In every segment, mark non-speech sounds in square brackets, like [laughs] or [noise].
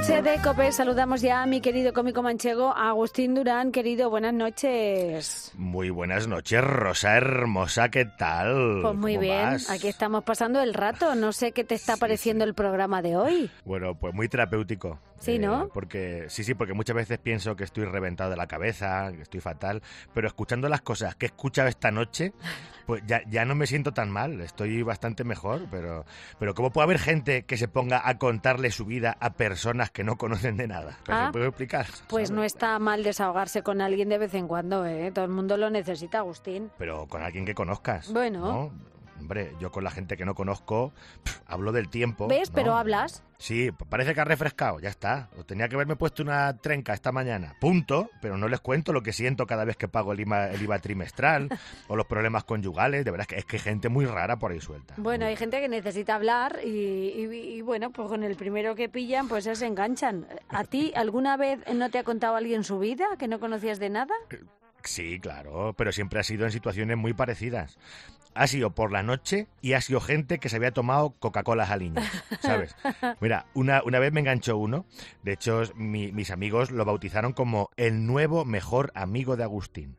noche de COPE saludamos ya a mi querido cómico manchego Agustín Durán. Querido, buenas noches. Muy buenas noches, Rosa hermosa, ¿qué tal? Pues muy bien, aquí estamos pasando el rato. No sé qué te está pareciendo el programa de hoy. Bueno, pues muy terapéutico. Sí, ¿no? Eh, porque sí, sí, porque muchas veces pienso que estoy reventado de la cabeza, que estoy fatal, pero escuchando las cosas que he escuchado esta noche, pues ya, ya no me siento tan mal, estoy bastante mejor, pero, pero ¿cómo puede haber gente que se ponga a contarle su vida a personas que no conocen de nada? Ah, ¿Se puede explicar? Pues ¿sabes? no está mal desahogarse con alguien de vez en cuando, ¿eh? Todo el mundo lo necesita, Agustín. Pero con alguien que conozcas. Bueno. ¿no? Hombre, yo con la gente que no conozco hablo del tiempo. ¿Ves? ¿no? Pero hablas. Sí, parece que ha refrescado, ya está. O tenía que haberme puesto una trenca esta mañana. Punto, pero no les cuento lo que siento cada vez que pago el IVA, el IVA trimestral [laughs] o los problemas conyugales. De verdad es que es que hay gente muy rara por ahí suelta. Bueno, hay gente que necesita hablar y, y- y, bueno, pues con el primero que pillan, pues se enganchan. ¿A ti alguna vez no te ha contado alguien su vida que no conocías de nada? Sí, claro, pero siempre ha sido en situaciones muy parecidas. Ha sido por la noche y ha sido gente que se había tomado Coca-Cola al niños, ¿sabes? [laughs] Mira, una, una vez me enganchó uno, de hecho mi- mis amigos lo bautizaron como el nuevo mejor amigo de Agustín,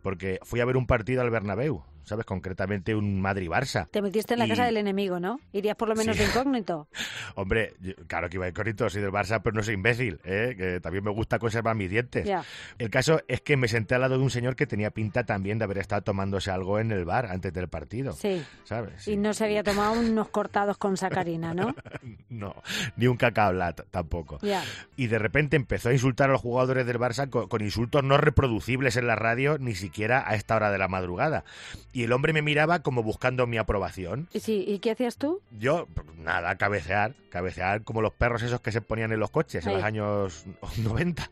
porque fui a ver un partido al Bernabéu, ¿sabes? Concretamente un Madrid-Barça. Te metiste en la Y- casa del enemigo, ¿no? Irías por lo menos Sí. de [laughs] incógnito. Hombre, yo- claro que iba de corito, soy del Barça, pero no soy imbécil, ¿eh? que también me gusta conservar mis dientes. Ya. El caso es que me senté al lado de un señor que tenía pinta también de haber estado tomándose algo en el bar antes del partido. Sí. ¿Sabes? Y no se había tomado unos cortados con sacarina, ¿no? [laughs] No, ni un cacao lat tampoco. Ya. Y de repente empezó a insultar a los jugadores del Barça con, con insultos no reproducibles en la radio, ni siquiera a esta hora de la madrugada. Y el hombre me miraba como buscando mi aprobación. ¿Y sí, ¿y qué hacías tú? Yo, pues, nada, cabecear, cabecear como los perros esos que se ponían en los coches en Ahí. los años 90.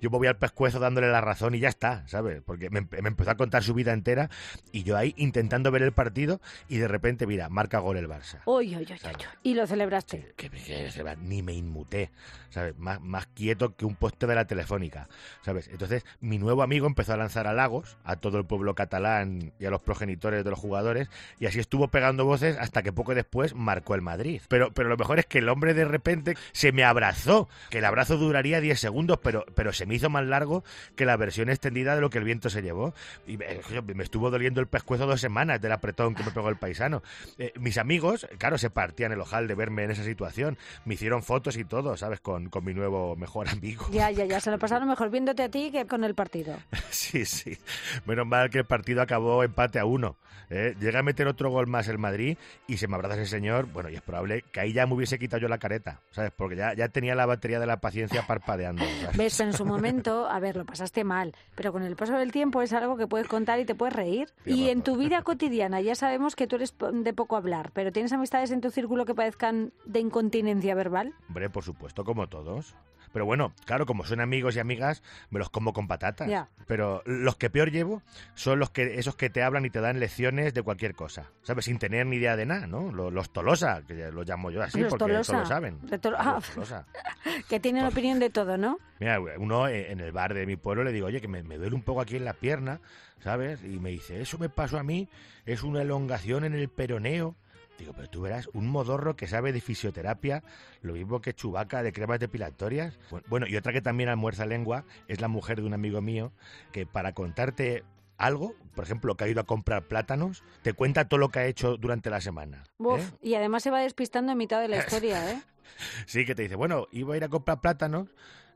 Yo me voy al pescuezo dándole la razón y ya está, ¿sabes? Porque me, me empezó a contar su vida entera y yo ahí intentando ver el partido y de repente, mira, marca gol el Barça. Uy, uy, uy. Y lo celebraste. Que, que se va, ni me inmuté, ¿sabes? Más, más quieto que un poste de la telefónica, ¿sabes? Entonces, mi nuevo amigo empezó a lanzar halagos a todo el pueblo catalán y a los progenitores de los jugadores, y así estuvo pegando voces hasta que poco después marcó el Madrid. Pero, pero lo mejor es que el hombre de repente se me abrazó, que el abrazo duraría 10 segundos, pero, pero se me hizo más largo que la versión extendida de lo que el viento se llevó. Y me, me estuvo doliendo el pescuezo dos semanas del apretón que me pegó el paisano. Eh, mis amigos, claro, se partían el ojal de verme en esa situación. Me hicieron fotos y todo, ¿sabes? Con, con mi nuevo mejor amigo. Ya, ya, ya. Se lo [laughs] pasaron mejor viéndote a ti que con el partido. Sí, sí. Menos mal que el partido acabó empate a uno. ¿eh? Llega a meter otro gol más el Madrid y se me abraza ese señor. Bueno, y es probable que ahí ya me hubiese quitado yo la careta, ¿sabes? Porque ya, ya tenía la batería de la paciencia parpadeando. ¿sabes? [laughs] Ves, en su momento, a ver, lo pasaste mal, pero con el paso del tiempo es algo que puedes contar y te puedes reír. Y en tu vida [laughs] cotidiana, ya sabemos que tú eres de poco hablar, pero ¿tienes amistades en tu círculo que parezcan de incontinencia verbal? Hombre, por supuesto, como todos. Pero bueno, claro, como son amigos y amigas, me los como con patatas. Pero los que peor llevo son los que esos que te hablan y te dan lecciones de cualquier cosa, ¿sabes? Sin tener ni idea de nada, ¿no? Los, los tolosa, que los llamo yo así, Los porque tolosa. todos lo saben. De Claro, ah. [laughs] Que tienen opinión de todo, ¿no? Mira, uno en el bar de mi pueblo le digo, oye, que me, me duele un poco aquí en la pierna, ¿sabes? Y me dice, eso me pasó a mí, es una elongación en el peroneo. Digo, pero tú verás, un modorro que sabe de fisioterapia, lo mismo que Chubaca de cremas depilatorias. Bu- Bueno, y otra que también almuerza lengua es la mujer de un amigo mío, que para contarte algo, por ejemplo, que ha ido a comprar plátanos, te cuenta todo lo que ha hecho durante la semana. Uf, ¿eh? Y además se va despistando en mitad de la [laughs] historia, ¿eh? Sí, que te dice, bueno, iba a ir a comprar plátanos,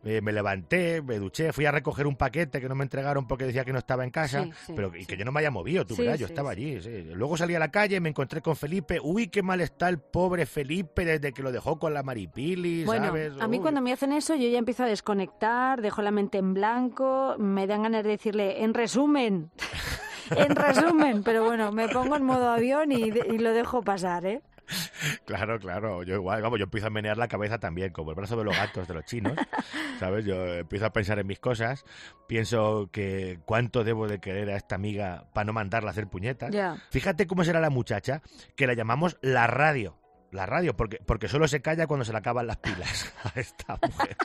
eh, me levanté, me duché, fui a recoger un paquete que no me entregaron porque decía que no estaba en casa, Sí, sí, pero y que yo no me haya movido, tú verás, yo estaba allí. sí. Luego salí a la calle, me encontré con Felipe, uy, qué mal está el pobre Felipe desde que lo dejó con la Maripili, Bueno, ¿sabes? a mí Uy. cuando me hacen eso yo ya empiezo a desconectar, dejo la mente en blanco, me dan ganas de decirle, en resumen, [laughs] en resumen, pero bueno, me pongo en modo avión y, y lo dejo pasar, ¿eh? [laughs] Claro, claro, yo igual, vamos, yo empiezo a menear la cabeza también, como el brazo de los gatos de los chinos, [laughs] ¿sabes? Yo empiezo a pensar en mis cosas, pienso que cuánto debo de querer a esta amiga para no mandarla a hacer puñetas. Fíjate cómo será la muchacha, que la llamamos la radio. La radio, porque, porque solo se calla cuando se le acaban las pilas [laughs] a esta mujer.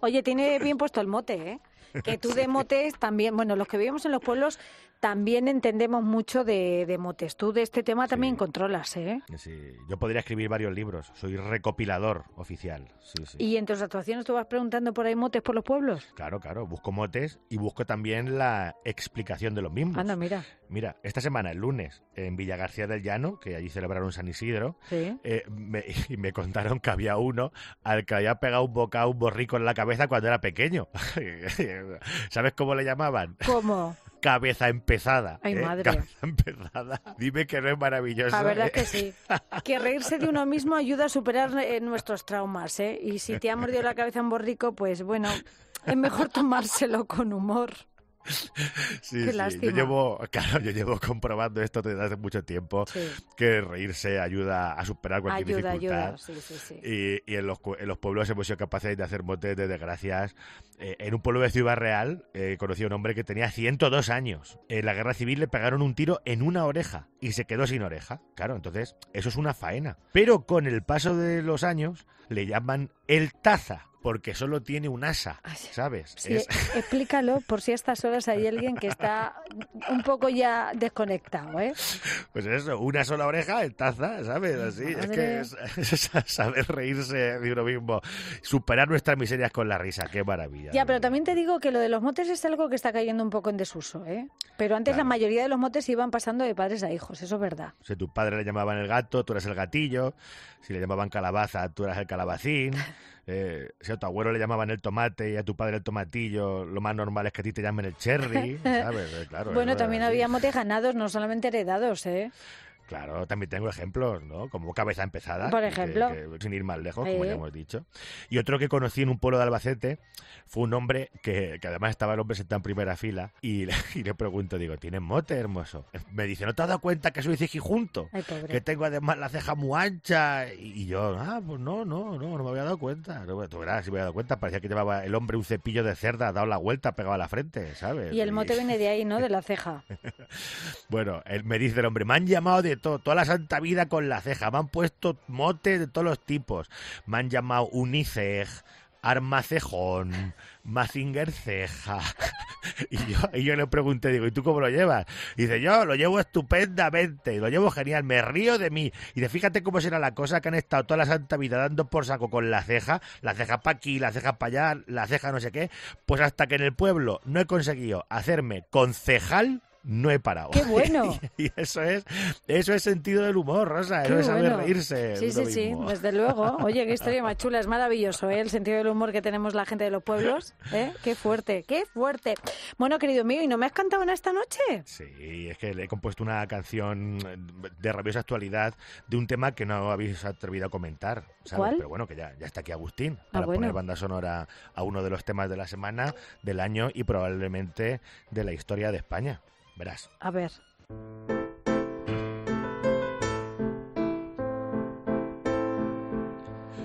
Oye, tiene bien puesto el mote, ¿eh? Que tú [laughs] de motes también, bueno, los que vivimos en los pueblos también entendemos mucho de, de motes. Tú de este tema también Sí. controlas, ¿eh? Sí, yo podría escribir varios libros. Soy recopilador oficial. Sí, sí. Y en tus actuaciones tú vas preguntando por ahí motes por los pueblos. Claro, claro. Busco motes y busco también la explicación de los mismos. Anda, mira. Mira, esta semana, el lunes, en Villa García del Llano, que allí celebraron San Isidro, Sí. eh, me, [laughs] y me contaron que había uno al que había pegado un bocado, un borrico en la cabeza cuando era pequeño. [laughs] ¿Sabes cómo le llamaban? ¿Cómo? [laughs] Cabeza empezada. Ay, ¿eh? madre. Cabeza empezada. Dime que no es maravilloso. La verdad ¿eh? es que sí. Que reírse de uno mismo ayuda a superar eh, nuestros traumas, ¿eh? Y si te ha mordido la cabeza un borrico, pues bueno, es mejor tomárselo con humor. [laughs] Sí, Qué sí. lástima. Yo llevo, [laughs] claro, yo llevo comprobando esto desde hace mucho tiempo, Sí. que reírse ayuda a superar cualquier Ayuda, dificultad. ayuda. Sí. Y, y en, los, en los pueblos hemos sido capaces de hacer motes de desgracias. Eh, en un pueblo de Ciudad Real eh, conocí a un hombre que tenía 102 años. En la guerra civil le pegaron un tiro en una oreja y se quedó sin oreja. Claro, entonces eso es una faena. Pero con el paso de los años le llaman el taza. Porque solo tiene un asa, sí. ¿sabes? Sí, Es- [laughs] explícalo por si a estas horas hay alguien que está un poco ya desconectado, ¿eh? [laughs] Pues eso, una sola oreja en taza, ¿sabes? Así, es que es, [laughs] es saber reírse de uno mismo, superar nuestras miserias con la risa, qué maravilla. Ya, pero también te digo que lo de los motes es algo que está cayendo un poco en desuso, ¿eh? Pero antes la mayoría de los motes iban pasando de padres a hijos, eso es verdad. Si tu padre le llamaban el gato, tú eras el gatillo. Si le llamaban calabaza, tú eras el calabacín. Eh, si a tu abuelo le llamaban el tomate y a tu padre el tomatillo, lo más normal es que a ti te llamen el cherry, [laughs] ¿sabes? Eh, Claro, bueno, también así. había motes ganados, no solamente heredados, ¿eh? Claro, también tengo ejemplos, ¿no? Como cabeza empezada. Por ejemplo. que- sin ir más lejos, como ya hemos dicho. Y otro que conocí en un pueblo de Albacete fue un hombre que, que además estaba el hombre sentado en primera fila y le, [laughs] y le pregunto, digo, ¿tienes mote, hermoso? Me dice, ¿no te has dado cuenta que soy cijijunto? Ay, pobre. Que tengo además la ceja muy ancha. Y, y yo, ah, pues no, no, no, no me había dado cuenta. No, tú verás, si me había dado cuenta, parecía que llevaba el hombre un cepillo de cerda, dado la vuelta, pegado a la frente, ¿sabes? Y el mote viene de ahí, ¿no? De la ceja. [laughs] Bueno, él me dice el hombre, me han llamado de todo, toda la santa vida con la ceja, me han puesto motes de todos los tipos. Me han llamado Unicej, Armacejón, Mazinger Ceja. [laughs] Y yo, y yo le pregunté, digo, ¿y tú cómo lo llevas? Y dice, yo lo llevo estupendamente, lo llevo genial, me río de mí. Y de fíjate cómo será la cosa que han estado toda la santa vida dando por saco con la ceja, la ceja para aquí, la ceja para allá, la ceja no sé qué, pues hasta que en el pueblo no he conseguido hacerme concejal, no he parado. ¡Qué [laughs] bueno! y eso es, eso es sentido del humor, Rosa, Qué eso es saber bueno. reírse. Sí, sí, sí, desde luego. [laughs] Oye, qué historia más chula, es maravilloso, ¿eh? El sentido del humor que tenemos la gente de los pueblos, ¿eh? Qué fuerte, qué fuerte. Bueno, querido mío, ¿y no me has cantado en esta noche? Sí, es que le he compuesto una canción de rabiosa actualidad de un tema que no habéis atrevido a comentar, ¿sabes? ¿Cuál? Pero bueno, que ya, ya está aquí Agustín Ah, para bueno. poner banda sonora a uno de los temas de la semana, del año y probablemente de la historia de España. Verás. A ver.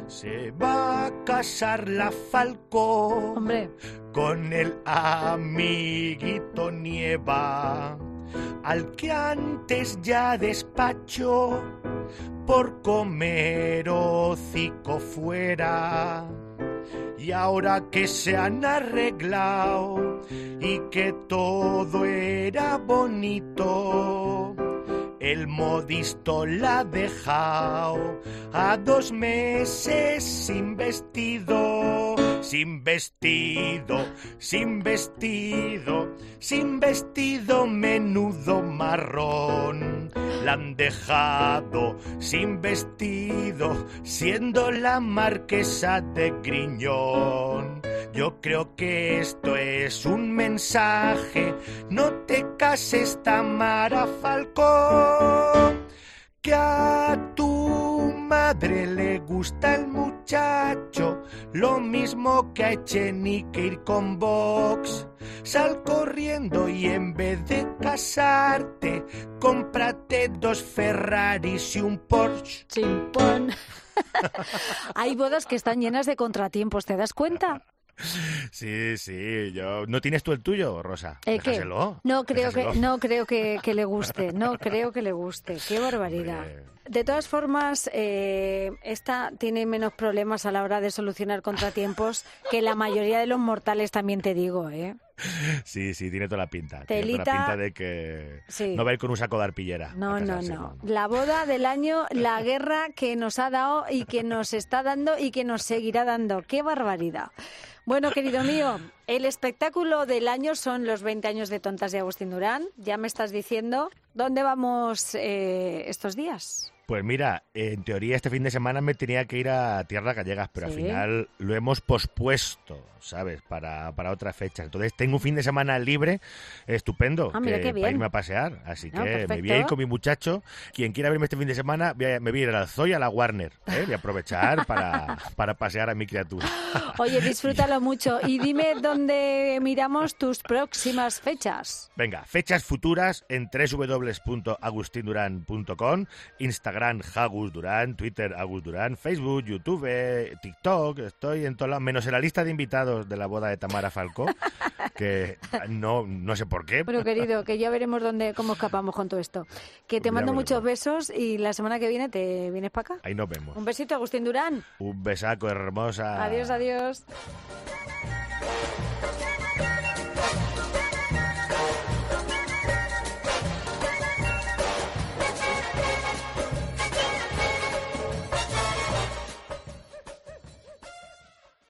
Se va a casar la Falcó. Hombre, con el amiguito Nieva, al que antes ya despacho por comer hocico fuera. Y ahora que se han arreglado y que todo era bonito, el modisto la ha dejado a dos meses sin vestido, sin vestido, sin vestido, sin vestido menudo marrón. La han dejado sin vestido, siendo la marquesa de Griñón. Yo creo que esto es un mensaje, no te cases Tamara Falcón, que a tu madre le gusta el muchacho, lo mismo que a Echenique ir con Vox. Sal corriendo y en vez de casarte, cómprate dos Ferraris y un Porsche. chimpón. [laughs] Hay bodas que están llenas de contratiempos, ¿te das cuenta? Sí, sí, yo... ¿No tienes tú el tuyo, Rosa? ¿Eh? Déjaselo. No creo Déjaselo. que no creo que, [laughs] que le guste, no creo que le guste. Qué barbaridad. Hombre. De todas formas, eh, esta tiene menos problemas a la hora de solucionar contratiempos que la mayoría de los mortales, también te digo, ¿eh? Sí, sí, tiene toda la pinta. Tiene toda Telita- la pinta de que Sí. no va a ir con un saco de arpillera. No, no, no. La boda del año, la guerra que nos ha dado y que nos está dando y que nos seguirá dando. ¡Qué barbaridad! Bueno, querido mío, el espectáculo del año son los 20 años de Tontas de Agustín Durán. Ya me estás diciendo dónde vamos eh, estos días. Pues mira, en teoría este fin de semana me tenía que ir a Tierras Gallegas, pero al final lo hemos pospuesto, ¿sabes? Para, para otra fecha. Entonces tengo un fin de semana libre, estupendo, Ah, que- para irme a pasear. Así que Ah, me voy a ir perfecto. con mi muchacho. Quien quiera verme este fin de semana, voy a- me voy a ir al Zoya, a la Warner. ¿eh? A aprovechar [laughs] para, para pasear a mi criatura. Oye, [laughs] disfrútalo mucho y dime dónde miramos tus próximas fechas. Venga, fechas futuras en www.agustinduran.com, Instagram Agus Durán, Twitter Agus Durán, Facebook, YouTube, TikTok, estoy en todos lados, menos en la lista de invitados de la boda de Tamara Falcó, [laughs] que no, no sé por qué. Bueno, querido, que ya veremos dónde cómo escapamos con todo esto. Que te Ya mando veremos. muchos besos y la semana que viene te vienes para acá. Ahí nos vemos. Un besito, Agustín Durán. Un besaco hermosa. Adiós, adiós.